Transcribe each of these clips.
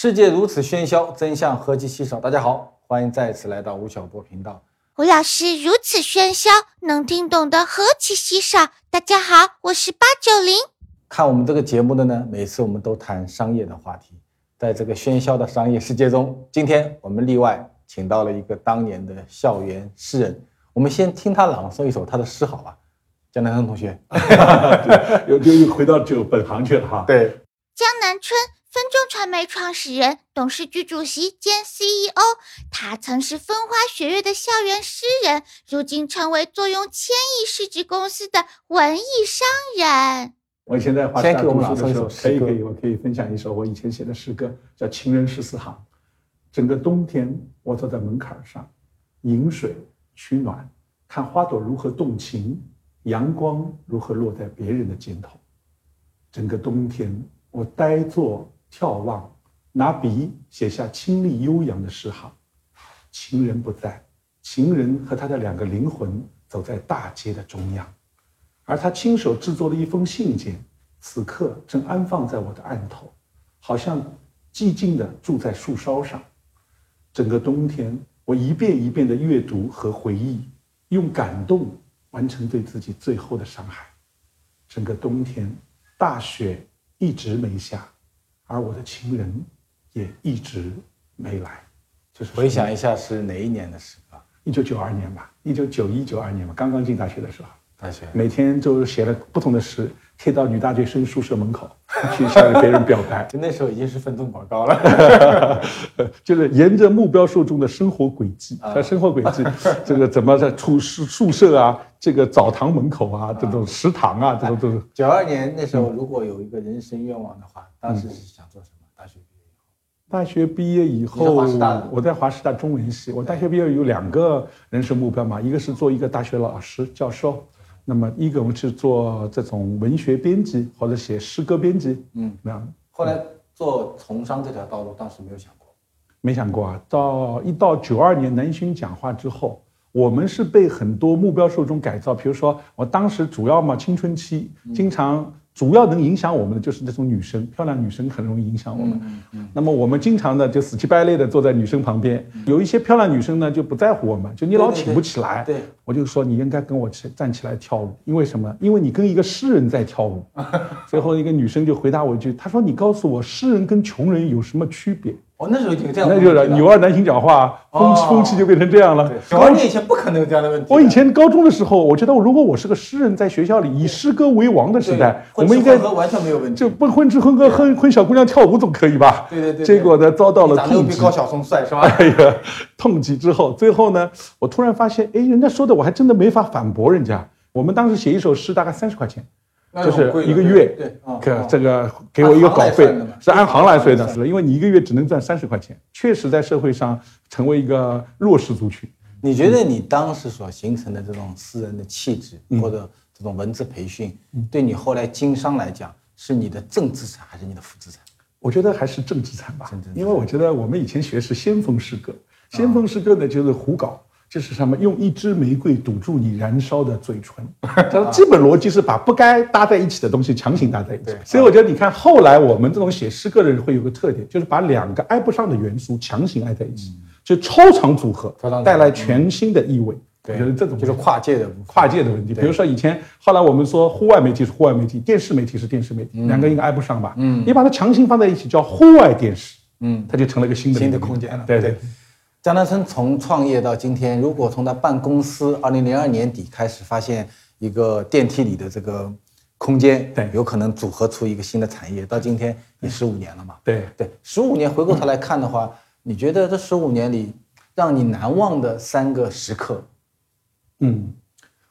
世界如此喧嚣，真相何其稀少。大家好，欢迎再次来到吴晓波频道。吴老师如此喧嚣，能听懂的何其稀少。大家好，我是八九零。看我们这个节目的呢，每次我们都谈商业的话题。在这个喧嚣的商业世界中，今天我们例外请到了一个当年的校园诗人。我们先听他朗诵一首他的诗，好吧？江南春 同学，又又又回到就本行去了哈。对，江南春，分众传媒创始人、董事局主席兼 CEO。他曾是风花雪月的校园诗人，如今成为坐拥千亿市值公司的文艺商人。我以前在华师大读书的时候，可以可以，我可以分享一首我以前写的诗歌，叫《情人十四行》。整个冬天，我坐在门槛上，饮水取暖，看花朵如何动情，阳光如何落在别人的肩头。整个冬天，我呆坐眺望，拿笔写下清丽悠扬的诗行。情人不在，情人和他的两个灵魂走在大街的中央。而他亲手制作的一封信件，此刻正安放在我的案头，好像寂静地住在树梢上。整个冬天，我一遍一遍地阅读和回忆，用感动完成对自己最后的伤害。整个冬天，大雪一直没下，而我的情人也一直没来。就是回想一下是哪一年的事啊？一九九二年吧，一九九一九二年吧，刚刚进大学的时候。大学每天就写了不同的诗，贴到女大学生宿舍门口，去向别人表白，就 那时候已经是分众广告了。就是沿着目标受众的生活轨迹，他生活轨迹，这个怎么在宿宿宿舍啊，这个澡堂门口啊，这种食堂啊，这种都是。九二年那时候，如果有一个人生愿望的话，当时是想做什么？大学毕业以后。大学毕业以后我在华师大中文系。我大学毕业有两个人生目标嘛，一个是做一个大学老师教授，那么一个我们是做这种文学编辑或者写诗歌编辑，嗯，那样。后来做从商这条道路，当时没有想过。没想过啊，到一到九二年南巡讲话之后，我们是被很多目标受众改造。比如说，我当时主要嘛青春期，经常主要能影响我们的就是那种女生，漂亮女生很容易影响我们。那么我们经常呢就死乞白赖的坐在女生旁边，有一些漂亮女生呢就不在乎我们，就你老对对挺不起来。对，我就说你应该跟我起站起来跳舞，因为什么？因为你跟一个诗人在跳舞。最后一个女生就回答我一句，她说：“你告诉我，诗人跟穷人有什么区别？”哦，那时候有这样那就是女二男性讲话，风气哦风气就变成这样了对，。九二年以前不可能有这样的问题。我以前高中的时候，我觉得如果我是个诗人，在学校里以诗歌为王的时代，我们应该完全没有问题。就不混吃混喝，哼哼小姑娘跳舞总可以吧？对对对对结果呢，遭到了痛击。比高晓松帅是吧？哎呀，痛击之后，最后呢，我突然发现，哎，人家说的我还真的没法反驳人家。我们当时写一首诗大概三十块钱，就是一个月，对，啊可啊这个给我一个稿费是按行来算的，是因为你一个月只能赚三十块钱，确实在社会上成为一个弱势族群。你觉得你当时所形成的这种私人的气质，嗯或者这种文字培训，对你后来经商来讲，是你的正资产还是你的负资产？我觉得还是正资产吧，产因为我觉得我们以前学是先锋诗歌，先锋诗歌呢就是胡搞。就是什么？用一支玫瑰堵住你燃烧的嘴唇，它的基本逻辑是把不该搭在一起的东西强行搭在一起对。所以我觉得，你看后来我们这种写诗歌的人会有个特点，就是把两个挨不上的元素强行挨在一起，就超长组合超长组合带来全新的意味。我觉得这种就是跨界的跨界的问题。比如说以前，后来我们说户外媒体是户外媒体，电视媒体是电视媒体，两个应该挨不上吧？嗯，你把它强行放在一起叫户外电视，嗯，它就成了一个新的新的空间了。对对，江南春从创业到今天，如果从他办公司二零零二年底开始发现一个电梯里的这个空间，对有可能组合出一个新的产业，到今天也十五年了嘛。对对，十五年回过头来看的话，你觉得这十五年里让你难忘的三个时刻？嗯，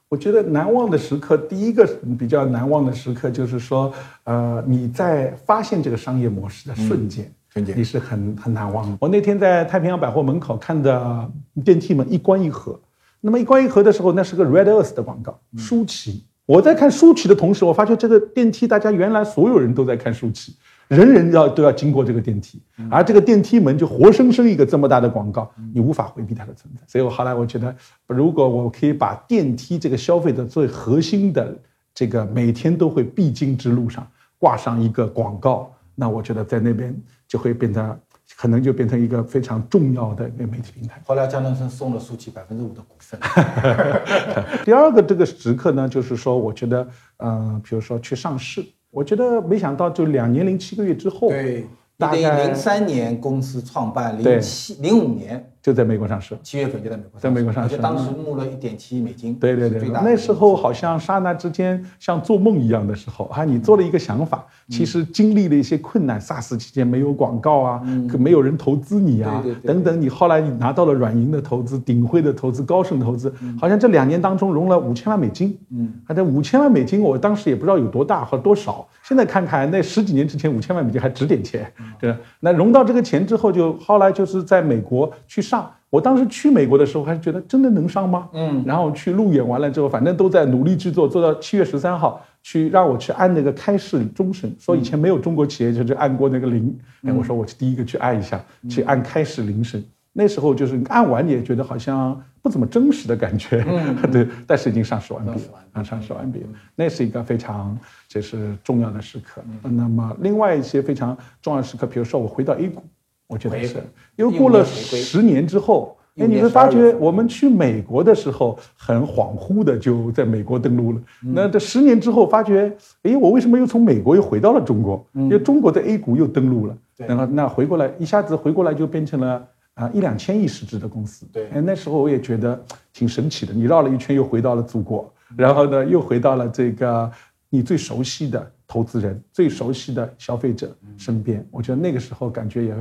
我觉得难忘的时刻，第一个比较难忘的时刻就是说，呃，你在发现这个商业模式的瞬间。瞬间你是很很难忘的。我那天在太平洋百货门口看的电梯门一关一合，那么一关一合的时候，那是个 Red Earth 的广告，舒淇。我在看舒淇的同时，我发现这个电梯，大家原来所有人都在看舒淇，人人要都要经过这个电梯，而这个电梯门就活生生一个这么大的广告，你无法回避它的存在。所以我后来我觉得，如果我可以把电梯这个消费者最核心的这个每天都会必经之路上挂上一个广告，那我觉得在那边就会变得可能就变成一个非常重要的一个媒体平台。后来江南春送了苏琪百分之五的股份。第二个这个时刻呢，就是说，我觉得，呃，比如说去上市，我觉得没想到就两年零七个月之后，对，大概零三年公司创办，零七零五年就在美国上市。七月份就在美国上市，在美国上市当时募了一点七亿美金，对对对那时候好像刹那之间像做梦一样的时候啊，你做了一个想法，其实经历了一些困难，SARS 期间没有广告啊，可没有人投资你啊等等，你后来你拿到了软银的投资、鼎晖的投资、高盛投资，好像这两年当中融了五千万美金，嗯，啊，这五千万美金我当时也不知道有多大和多少，现在看看那十几年之前五千万美金还值点钱，对，那融到这个钱之后，就后来就是在美国去上。我当时去美国的时候，还是觉得真的能上吗？嗯，然后去路演完了之后，反正都在努力制作，做到七月十三号去让我去按那个开市终审，说以前没有中国企业就是按过那个铃，哎，我说我第一个去按一下，去按开市铃声。那时候就是按完也觉得好像不怎么真实的感觉，对，但是已经上市完毕了，啊，上市完毕了，那是一个非常这是重要的时刻。那么另外一些非常重要的时刻，比如说我回到 A 股。我觉得是，因为过了十年之后，哎，你会发觉我们去美国的时候很恍惚的就在美国登陆了。那这十年之后发觉，哎，我为什么又从美国又回到了中国？因为中国的 A 股又登陆了。然后那回过来一下子回过来就变成了啊一两千亿市值的公司。对，哎，那时候我也觉得挺神奇的。你绕了一圈又回到了祖国，然后呢又回到了这个你最熟悉的投资人、最熟悉的消费者身边。我觉得那个时候感觉也。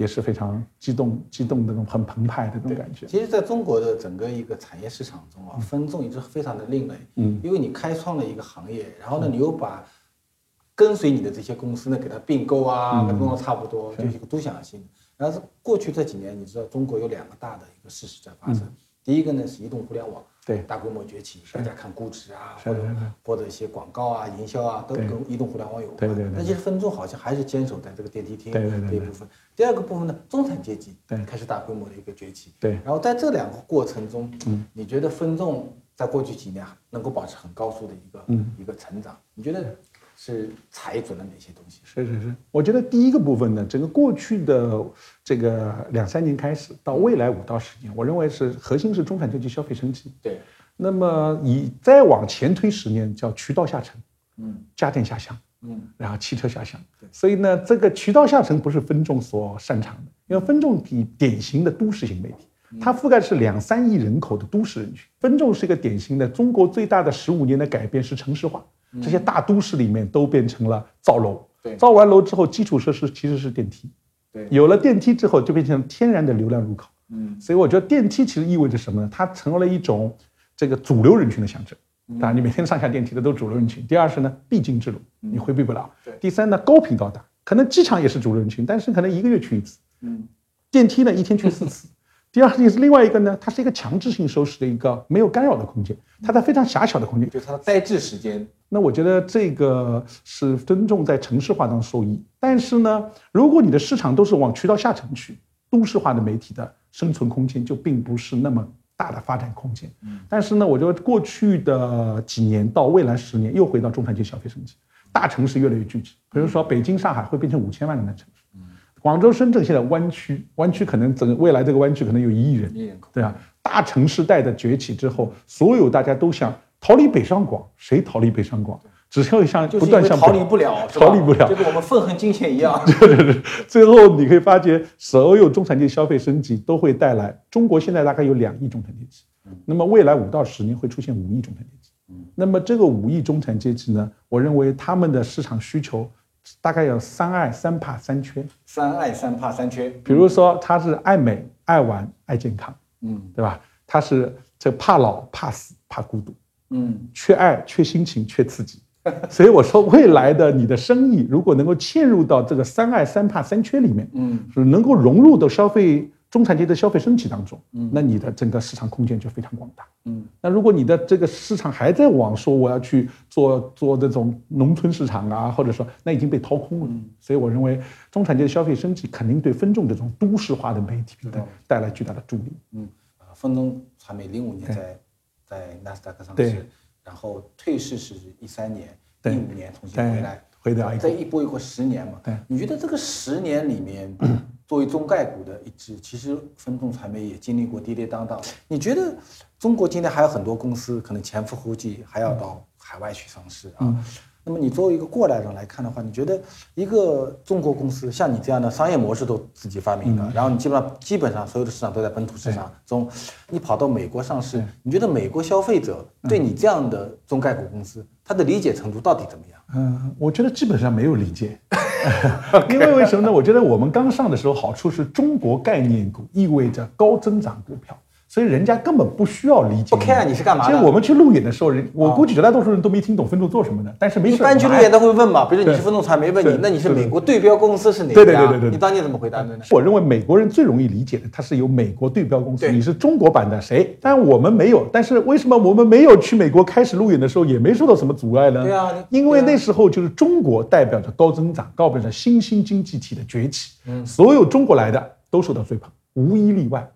也是非常激动、激动的那种很澎湃的那种感觉。其实，在中国的整个一个产业市场中啊，分众一直非常的另类。嗯，因为你开创了一个行业，然后呢，你又把跟随你的这些公司呢，给它并购啊，跟中国差不多，就是一个独享性。然后过去这几年，你知道中国有两个大的一个事实在发生。第一个呢是移动互联网，对大规模崛起，大家看估值啊，或者或者一些广告啊、营销啊，都跟移动互联网有关。对对对。但其实分众好像还是坚守在这个电梯厅这一部分。第二个部分呢，中产阶级开始大规模的一个崛起。对。然后在这两个过程中，嗯，你觉得分众在过去几年能够保持很高速的一个一个成长？你觉得？是踩准了哪些东西？是是是，我觉得第一个部分呢，整个过去的这个两三年开始到未来五到十年，我认为是核心是中产阶级消费升级。对，那么以再往前推十年，叫渠道下沉，嗯，家电下乡，嗯，然后汽车下乡。对，所以呢，这个渠道下沉不是分众所擅长的，因为分众比典型的都市型媒体，它覆盖是两三亿人口的都市人群，分众是一个典型的中国最大的十五年的改变是城市化。这些大都市里面都变成了造楼，对，造完楼之后，基础设施其实是电梯，对，有了电梯之后，就变成天然的流量入口，嗯，所以我觉得电梯其实意味着什么呢？它成为了一种这个主流人群的象征。当然，你每天上下电梯的都是主流人群。第二是呢，必经之路，你回避不了。第三呢，高频到达，可能机场也是主流人群，但是可能一个月去一次，嗯，电梯呢一天去四次。第二是另外一个呢，它是一个强制性收拾的一个没有干扰的空间，它在非常狭小的空间，就是它的呆滞时间。那我觉得这个是尊重在城市化当中受益。但是呢，如果你的市场都是往渠道下沉去，都市化的媒体的生存空间就并不是那么大的发展空间。嗯。但是呢，我觉得过去的几年到未来十年又回到中产阶级消费升级，大城市越来越聚集，比如说北京、上海会变成五千万人的城市。广州、深圳现在湾区，湾区可能整个未来这个湾区可能有一亿人，对啊，大城市带的崛起之后，所有大家都想逃离北上广，谁逃离北上广？只要向不断向逃离不了，逃离不了，就跟我们愤恨金钱一样。对对对，最后你可以发觉，所有中产阶级消费升级都会带来中国现在大概有两亿中产阶级，那么未来五到十年会出现五亿中产阶级。那么这个五亿中产阶级呢，我认为他们的市场需求。大概有三爱三怕三缺，三爱三怕三缺。比如说，他是爱美、爱玩、爱健康，嗯，对吧？他是这怕老、怕死、怕孤独，嗯，缺爱、缺心情、缺刺激。所以我说，未来的你的生意如果能够嵌入到这个三爱三怕三缺里面，嗯，是能够融入到消费。中产阶级的消费升级当中，嗯，那你的整个市场空间就非常广大，嗯，那如果你的这个市场还在往说我要去做做这种农村市场啊，或者说那已经被掏空了，嗯，所以我认为中产阶级消费升级肯定对分众这种都市化的媒体平台带来巨大的助力，嗯，分众传媒零五年在在纳斯达克上市，然后退市是一三年，一五年重新回来，回来这一波一波十年嘛，对，你觉得这个十年里面？作为中概股的一支，其实分众传媒也经历过跌跌宕宕。你觉得中国今天还有很多公司可能前赴后继，还要到海外去上市啊？那么你作为一个过来人来看的话，你觉得一个中国公司像你这样的商业模式都自己发明的，然后你基本上基本上所有的市场都在本土市场中，你跑到美国上市，你觉得美国消费者对你这样的中概股公司，他的理解程度到底怎么样？嗯，我觉得基本上没有理解，因为为什么呢？我觉得我们刚上的时候，好处是中国概念股意味着高增长股票。所以人家根本不需要理解，不 care 你是干嘛的。其实我们去路演的时候，人我估计绝大多数人都没听懂分众做什么的。但是没事，一般去路演都会问嘛，比如你是分众传媒，问你，那你是美国对标公司是哪家？对对对对对。你当年怎么回答的呢？我认为美国人最容易理解的，它是有美国对标公司，你是中国版的谁？但我们没有。但是为什么我们没有去美国开始路演的时候，也没受到什么阻碍呢？对啊，因为那时候就是中国代表着高增长，代表着新兴经济体的崛起。嗯，所有中国来的都受到追捧，无一例外。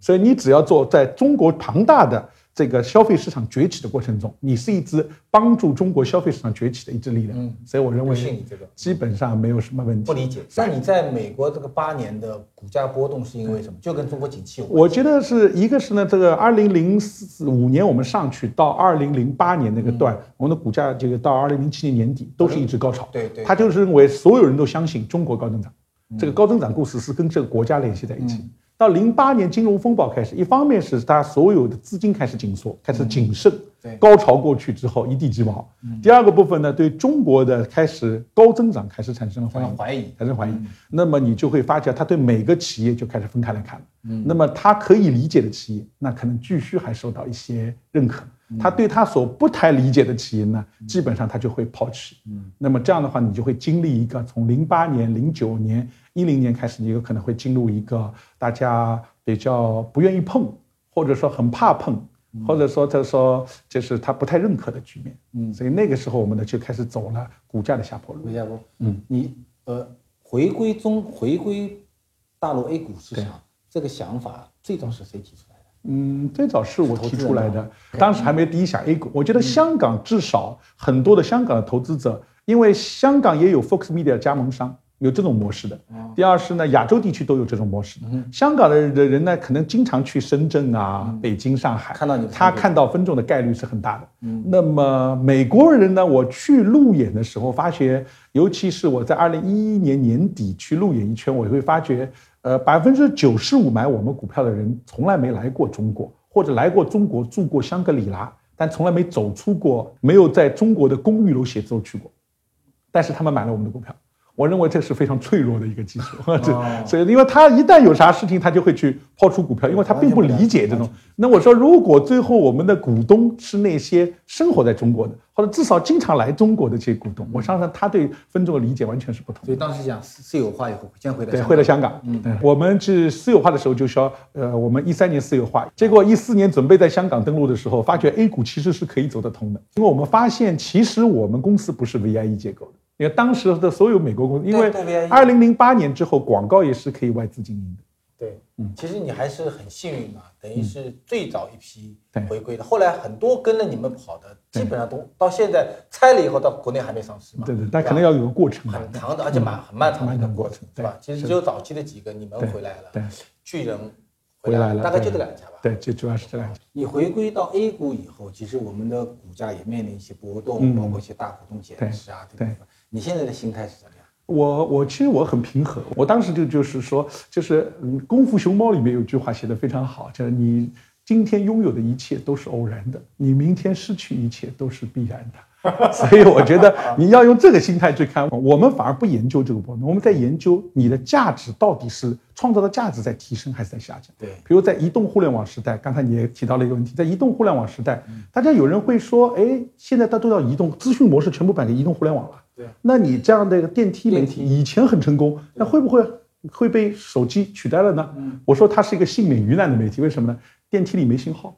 所以你只要做在中国庞大的这个消费市场崛起的过程中，你是一支帮助中国消费市场崛起的一支力量。嗯，所以我认为是你这个基本上没有什么问题。不理解。那你在美国这个八年的股价波动是因为什么？就跟中国景气有关。我觉得是一个是呢，这个二零零四五年我们上去到二零零八年那个段，我们的股价这个到二零零七年年底都是一直高潮。对对。他就是认为所有人都相信中国高增长，这个高增长故事是跟这个国家联系在一起。到零八年金融风暴开始，一方面是他所有的资金开始紧缩，开始谨慎，高潮过去之后一地鸡毛。第二个部分呢，对中国的开始高增长开始产生了怀疑，产生怀疑。那么你就会发觉，他对每个企业就开始分开来看了。那么他可以理解的企业，那可能继续还受到一些认可。他对他所不太理解的企业呢，基本上他就会抛弃。嗯，那么这样的话，你就会经历一个从零八年、零九年、一零年开始，你有可能会进入一个大家比较不愿意碰，或者说很怕碰，或者说他说就是他不太认可的局面。嗯，所以那个时候我们呢就开始走了股价的下坡路。下坡。嗯，你呃回归中回归大陆 A 股市场这个想法最终是谁提出来？嗯，最早是我提出来的，当时还没第一想 A 股。我觉得香港至少很多的香港的投资者，因为香港也有 Fox Media 加盟商，有这种模式的。第二是呢，亚洲地区都有这种模式。香港的人呢，可能经常去深圳啊、北京、上海，看到你，他看到分众的概率是很大的。那么美国人呢，我去路演的时候发觉，尤其是我在二零一一年年底去路演一圈，我会发觉。呃，百分之九十五买我们股票的人从来没来过中国，或者来过中国住过香格里拉，但从来没走出过，没有在中国的公寓楼写字楼去过，但是他们买了我们的股票。我认为这是非常脆弱的一个技术，所以因为他一旦有啥事情，他就会去抛出股票，因为他并不理解这种。那我说，如果最后我们的股东是那些生活在中国的，或者至少经常来中国的这些股东，我相信他对分众的理解完全是不同。所以当时讲私有化以后，先回对回到香港。嗯，我们是私有化的时候就说，呃，我们一三年私有化，结果一四年准备在香港登陆的时候，发觉 A 股其实是可以走得通的，因为我们发现其实我们公司不是 VIE 结构的。因为当时的所有美国公司，因为二零零八年之后，广告也是可以外资经营的。对，嗯，其实你还是很幸运嘛，等于是最早一批回归的。后来很多跟着你们跑的，基本上都到现在拆了以后，到国内还没上市嘛。对对，但可能要有个过程，很长的，而且蛮很漫长的一个过程，对吧？其实只有早期的几个你们回来了，对，巨人回来了，大概就这两家吧。对，就主要是这两家。你回归到 A 股以后，其实我们的股价也面临一些波动，包括一些大股东减持啊这部分。你现在的心态是怎么样？我我其实我很平和，我当时就就是说，就是嗯，《功夫熊猫》里面有句话写的非常好，就是你今天拥有的一切都是偶然的，你明天失去一切都是必然的。所以我觉得你要用这个心态去看，我们反而不研究这个波动，我们在研究你的价值到底是创造的价值在提升还是在下降。对，比如在移动互联网时代，刚才你也提到了一个问题，在移动互联网时代，大家有人会说，哎，现在大家都要移动，资讯模式全部摆给移动互联网了。对，那你这样的一个电梯媒体以前很成功，那会不会会被手机取代了呢？我说它是一个幸免于难的媒体，为什么呢？电梯里没信号。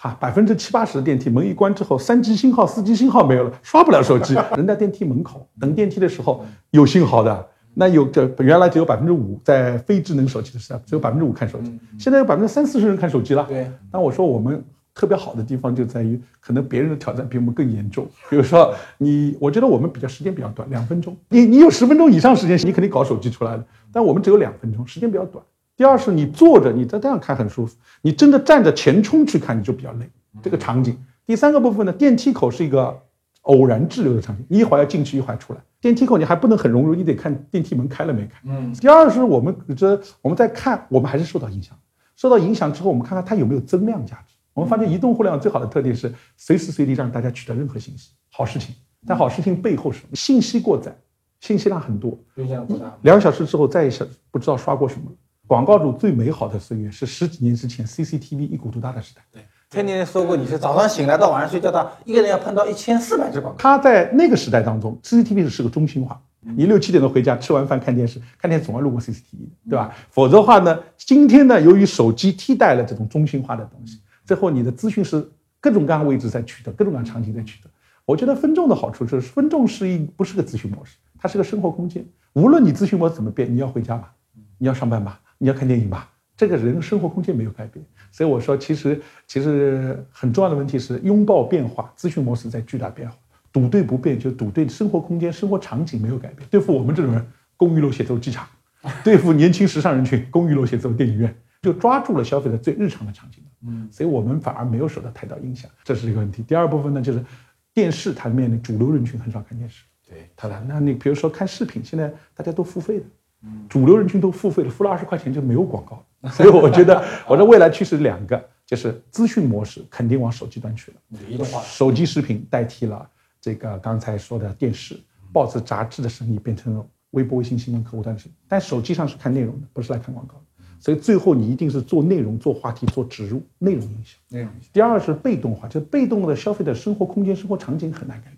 哈，百分之七八十的电梯门一关之后，三 G 信号、四 G 信号没有了，刷不了手机。人在电梯门口等电梯的时候有信号的，那有这原来只有百分之五在非智能手机的时代，只有百分之五看手机，现在有百分之三四十人看手机了。对，那我说我们特别好的地方就在于，可能别人的挑战比我们更严重。比如说你，我觉得我们比较时间比较短，两分钟。你你有十分钟以上时间，你肯定搞手机出来的，但我们只有两分钟，时间比较短。第二是你坐着，你在这样看很舒服，你真的站着前冲去看，你就比较累。这个场景。第三个部分呢，电梯口是一个偶然滞留的场景，你一会儿要进去，一会儿出来。电梯口你还不能很融入，你得看电梯门开了没开。嗯。第二是我们这我们在看，我们还是受到影响。受到影响之后，我们看看它有没有增量价值。我们发现移动互联网最好的特点是随时随地让大家取得任何信息，好事情。但好事情背后是信息过载，信息量很多。两个小时之后再一下不知道刷过什么。广告主最美好的岁月是十几年之前 CCTV 一股独大的时代。对，天天说过你是早上醒来到晚上睡觉，到一个人要碰到一千四百只广告。他在那个时代当中，CCTV 是个中心化。你六七点钟回家，吃完饭看电视，看电视总要路过 CCTV，对吧？否则的话呢，今天呢，由于手机替代了这种中心化的东西，最后你的资讯是各种各样位置在取得，各种各样场景在取得。我觉得分众的好处是，分众是一不是个资讯模式，它是个生活空间。无论你资讯模式怎么变，你要回家吧，你要上班吧，你要看电影吧，这个人生活空间没有改变。所以我说，其实其实很重要的问题是拥抱变化，咨询模式在巨大变化。赌对不变，就赌对生活空间、生活场景没有改变。对付我们这种人，公寓楼写字楼机场；对付年轻时尚人群，公寓楼写字楼电影院，就抓住了消费者最日常的场景。嗯，所以我们反而没有受到太大影响，这是一个问题。第二部分呢，就是电视它面临主流人群很少看电视。对，它的那你比如说看视频，现在大家都付费的，主流人群都付费了，付了二十块钱就没有广告。所以我觉得，我的未来趋势两个，就是资讯模式肯定往手机端去了，移动化，手机视频代替了。这个刚才说的电视、报纸、杂志的生意变成了微博、微信、新闻客户端的生意，但手机上是看内容的，不是来看广告的。所以最后你一定是做内容、做话题、做植入，内容影响。内容。第二是被动化，就是被动的消费的生活空间、生活场景很难改变，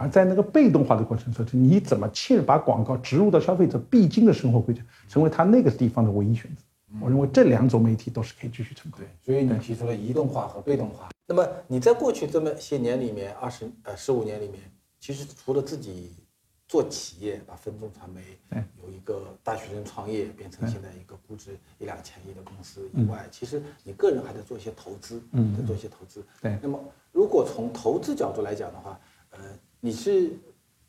而在那个被动化的过程中，你怎么切把广告植入到消费者必经的生活规则，成为他那个地方的唯一选择。我认为这两种媒体都是可以继续成功。对，所以你提出了移动化和被动化。那么你在过去这么些年里面，二十呃十五年里面，其实除了自己做企业，把分众传媒有一个大学生创业变成现在一个估值一两千亿的公司以外，其实你个人还在做一些投资，嗯，在做一些投资。对。那么如果从投资角度来讲的话，呃，你是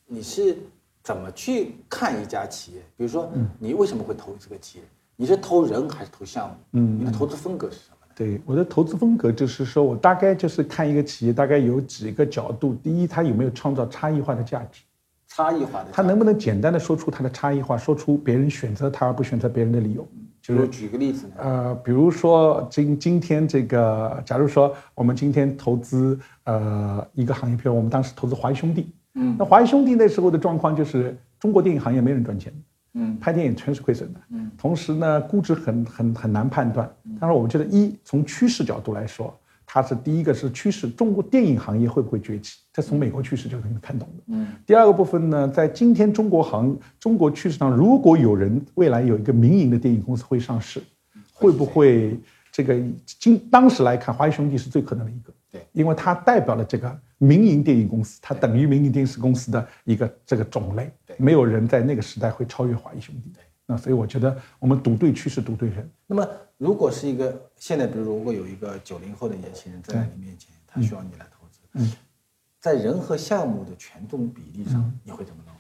你是怎么去看一家企业？比如说，你为什么会投这个企业？你是投人还是投项目？嗯，你的投资风格是什么？对我的投资风格就是说，我大概就是看一个企业，大概有几个角度。第一，它有没有创造差异化的价值？差异化的，它能不能简单的说出它的差异化，说出别人选择它而不选择别人的理由？就是举个例子？呃，比如说今今天这个，假如说我们今天投资呃一个行业，比如我们当时投资华谊兄弟，嗯，那华谊兄弟那时候的状况就是中国电影行业没人赚钱。嗯，拍电影全是亏损的。嗯，同时呢，估值很很很难判断。但是我们觉得，一从趋势角度来说，它是第一个是趋势，中国电影行业会不会崛起？这从美国趋势就能看懂的。嗯，第二个部分呢，在今天中国行中国趋势上，如果有人未来有一个民营的电影公司会上市，会不会这个今当时来看，华谊兄弟是最可能的一个。对，因为它代表了这个民营电影公司，它等于民营电视公司的一个这个种类。对，没有人在那个时代会超越华谊兄弟。对，那所以我觉得我们赌对趋势，赌对人。那么，如果是一个现在，比如如果有一个九零后的年轻人站在你面前，他需要你来投资，嗯，在人和项目的权重比例上，你会怎么弄？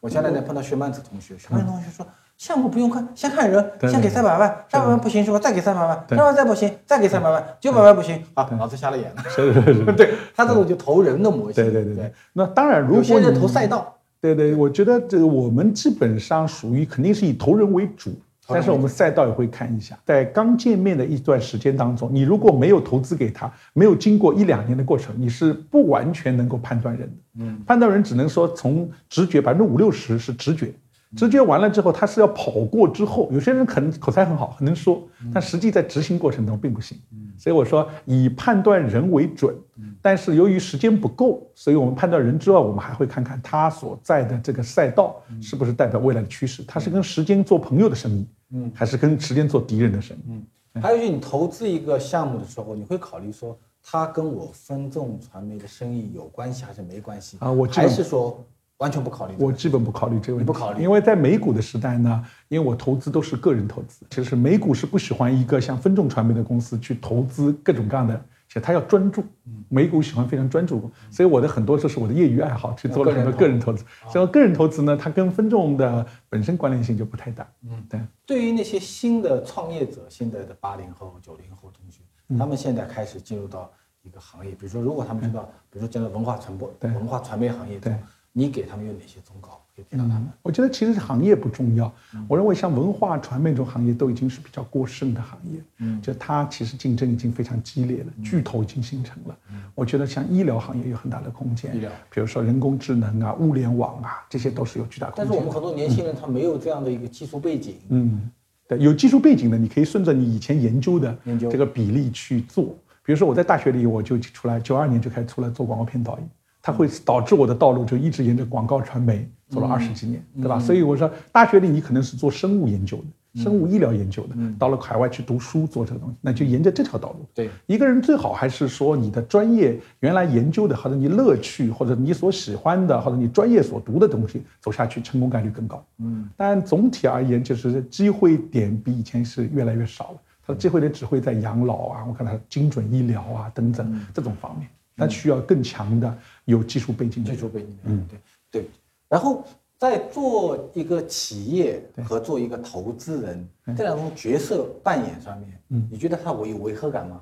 我前两天碰到薛曼子同学，薛曼子同学说。项目不用看，先看人，先给三百万，三百万不行是吧？再给三百万，三百万再不行，再给三百万，九百万不行，好，老子瞎了眼了。是是是，对他这种就投人的模型。对对对对。那当然，如果现在投赛道，对对，我觉得这个我们基本上属于肯定是以投人为主，但是我们赛道也会看一下。在刚见面的一段时间当中，你如果没有投资给他，没有经过一两年的过程，你是不完全能够判断人的。嗯，判断人只能说从直觉，百分之五六十是直觉。直觉完了之后，他是要跑过之后，有些人可能口才很好，很能说，但实际在执行过程中并不行。所以我说以判断人为准，但是由于时间不够，所以我们判断人之外，我们还会看看他所在的这个赛道是不是代表未来的趋势，他是跟时间做朋友的生意，嗯，还是跟时间做敌人的生意？嗯，还有就是你投资一个项目的时候，你会考虑说他跟我分众传媒的生意有关系还是没关系啊？我还是说。完全不考虑，我基本不考虑这个问题。不考虑，因为在美股的时代呢，因为我投资都是个人投资，其实美股是不喜欢一个像分众传媒的公司去投资各种各样的。就他要专注。美股喜欢非常专注，所以我的很多就是我的业余爱好，去做了很多个人投资。所以个人投资呢，它跟分众的本身关联性就不太大。嗯，对。对于那些新的创业者，现在的八零后、九零后同学，他们现在开始进入到一个行业，比如说，如果他们知道，比如说进入文化传播、文化传媒行业，对，你给他们有哪些忠告？嗯，我觉得其实行业不重要。我认为像文化传媒这种行业都已经是比较过剩的行业。嗯，就它其实竞争已经非常激烈了，巨头已经形成了。嗯，我觉得像医疗行业有很大的空间。医疗，比如说人工智能啊、物联网啊，这些都是有巨大空间。但是我们很多年轻人他没有这样的一个技术背景。嗯，对，有技术背景的，你可以顺着你以前研究的这个比例去做。比如说我在大学里我就出来，九二年就开始出来做广告片导演。它会导致我的道路就一直沿着广告传媒走了二十几年，对吧？所以我说，大学里你可能是做生物研究的，生物医疗研究的，到了海外去读书做这个东西，那就沿着这条道路。对，一个人最好还是说你的专业原来研究的，或者你乐趣，或者你所喜欢的，或者你专业所读的东西走下去，成功概率更高。嗯，但总体而言，就是机会点比以前是越来越少了。它的机会点只会在养老啊，我看它精准医疗啊等等这种方面。那需要更强的有技术背景的，技术背景的，嗯，对对。然后在做一个企业和做一个投资人这两种角色扮演上面，嗯，你觉得他违有违和感吗？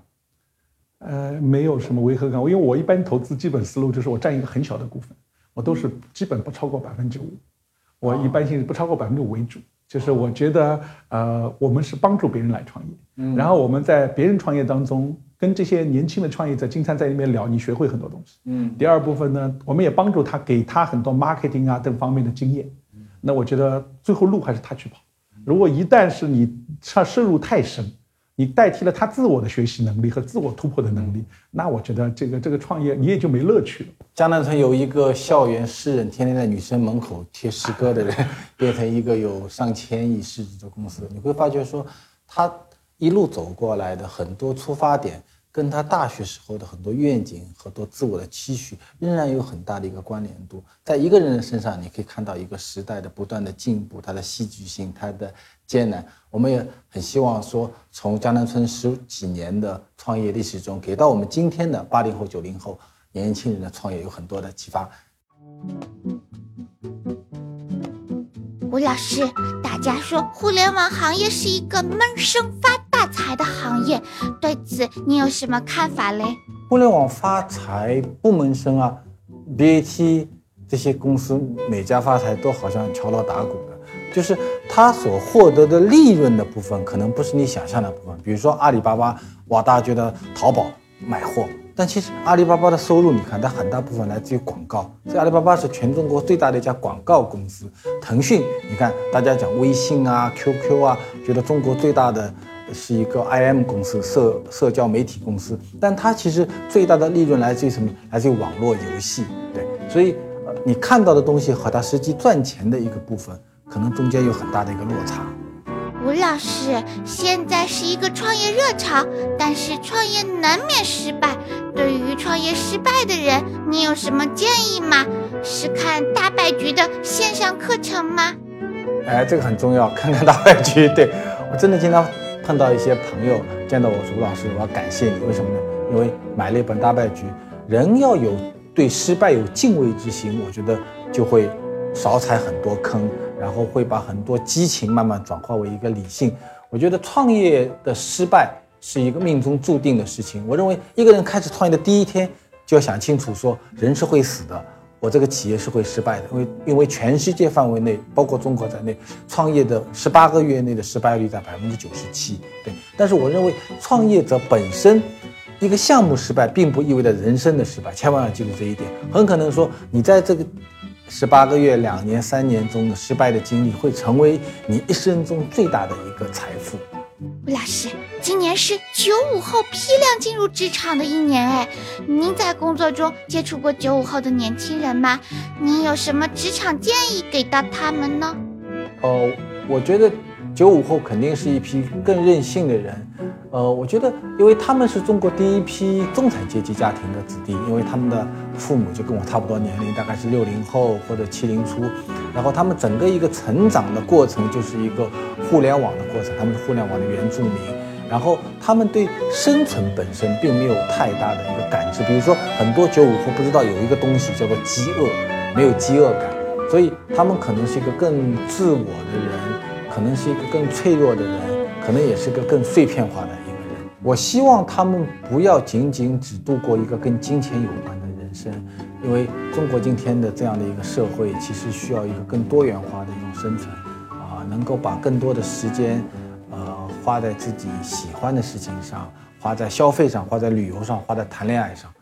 呃，没有什么违和感。因为我一般投资基本思路就是我占一个很小的股份，我都是基本不超过百分之五，我一般性是不超过百分之五为主。就是我觉得，呃，我们是帮助别人来创业，嗯，然后我们在别人创业当中。跟这些年轻的创业者经常在那边聊，你学会很多东西。嗯，第二部分呢，我们也帮助他，给他很多 marketing 啊等方面的经验。那我觉得最后路还是他去跑。如果一旦是你他深入太深，你代替了他自我的学习能力和自我突破的能力，那我觉得这个这个创业你也就没乐趣了。江南村有一个校园诗人，天天在女生门口贴诗歌的人，变成一个有上千亿市值的公司，你会发觉说，他一路走过来的很多出发点。跟他大学时候的很多愿景、很多自我的期许，仍然有很大的一个关联度。在一个人的身上，你可以看到一个时代的不断的进步，它的戏剧性，它的艰难。我们也很希望说，从江南村十几年的创业历史中，给到我们今天的八零后、九零后年轻人的创业有很多的启发。吴老师，大家说互联网行业是一个闷声发发财的行业，对此你有什么看法嘞？互联网发财不闷声啊，BAT 这些公司每家发财都好像敲锣打鼓的，就是它所获得的利润的部分，可能不是你想象的部分。比如说阿里巴巴，哇，大家觉得淘宝买货。但其实阿里巴巴的收入，你看它很大部分来自于广告。这阿里巴巴是全中国最大的一家广告公司。腾讯，你看大家讲微信啊、QQ 啊，觉得中国最大的是一个 IM 公司，社社交媒体公司。但它其实最大的利润来自于什么？来自于网络游戏。对，所以呃，你看到的东西和它实际赚钱的一个部分，可能中间有很大的一个落差。吴老师，现在是一个创业热潮，但是创业难免失败。对于创业失败的人，你有什么建议吗？是看大败局的线上课程吗？哎，这个很重要，看看大败局。对我真的经常碰到一些朋友见到我说吴老师，我要感谢你，为什么呢？因为买了一本大败局。人要有对失败有敬畏之心，我觉得就会少踩很多坑。然后会把很多激情慢慢转化为一个理性。我觉得创业的失败是一个命中注定的事情。我认为一个人开始创业的第一天就要想清楚，说人是会死的，我这个企业是会失败的。因为因为全世界范围内，包括中国在内，创业的十八个月内的失败率在百分之九十七。对，但是我认为创业者本身一个项目失败，并不意味着人生的失败，千万要记住这一点。很可能说你在这个。十八个月、两年、三年中的失败的经历，会成为你一生中最大的一个财富。吴老师，今年是九五后批量进入职场的一年，哎，您在工作中接触过九五后的年轻人吗？您有什么职场建议给到他们呢？哦，我觉得九五后肯定是一批更任性的人。呃，我觉得，因为他们是中国第一批中产阶级家庭的子弟，因为他们的父母就跟我差不多年龄，大概是六零后或者七零初，然后他们整个一个成长的过程就是一个互联网的过程，他们是互联网的原住民，然后他们对生存本身并没有太大的一个感知。比如说，很多九五后不知道有一个东西叫做饥饿，没有饥饿感，所以他们可能是一个更自我的人，可能是一个更脆弱的人，可能也是个更碎片化的一个人。我希望他们不要仅仅只度过一个跟金钱有关的生，因为中国今天的这样的一个社会，其实需要一个更多元化的一种生存，啊，能够把更多的时间。花在自己喜欢的事情上，花在消费上，花在旅游上，花在谈恋爱上。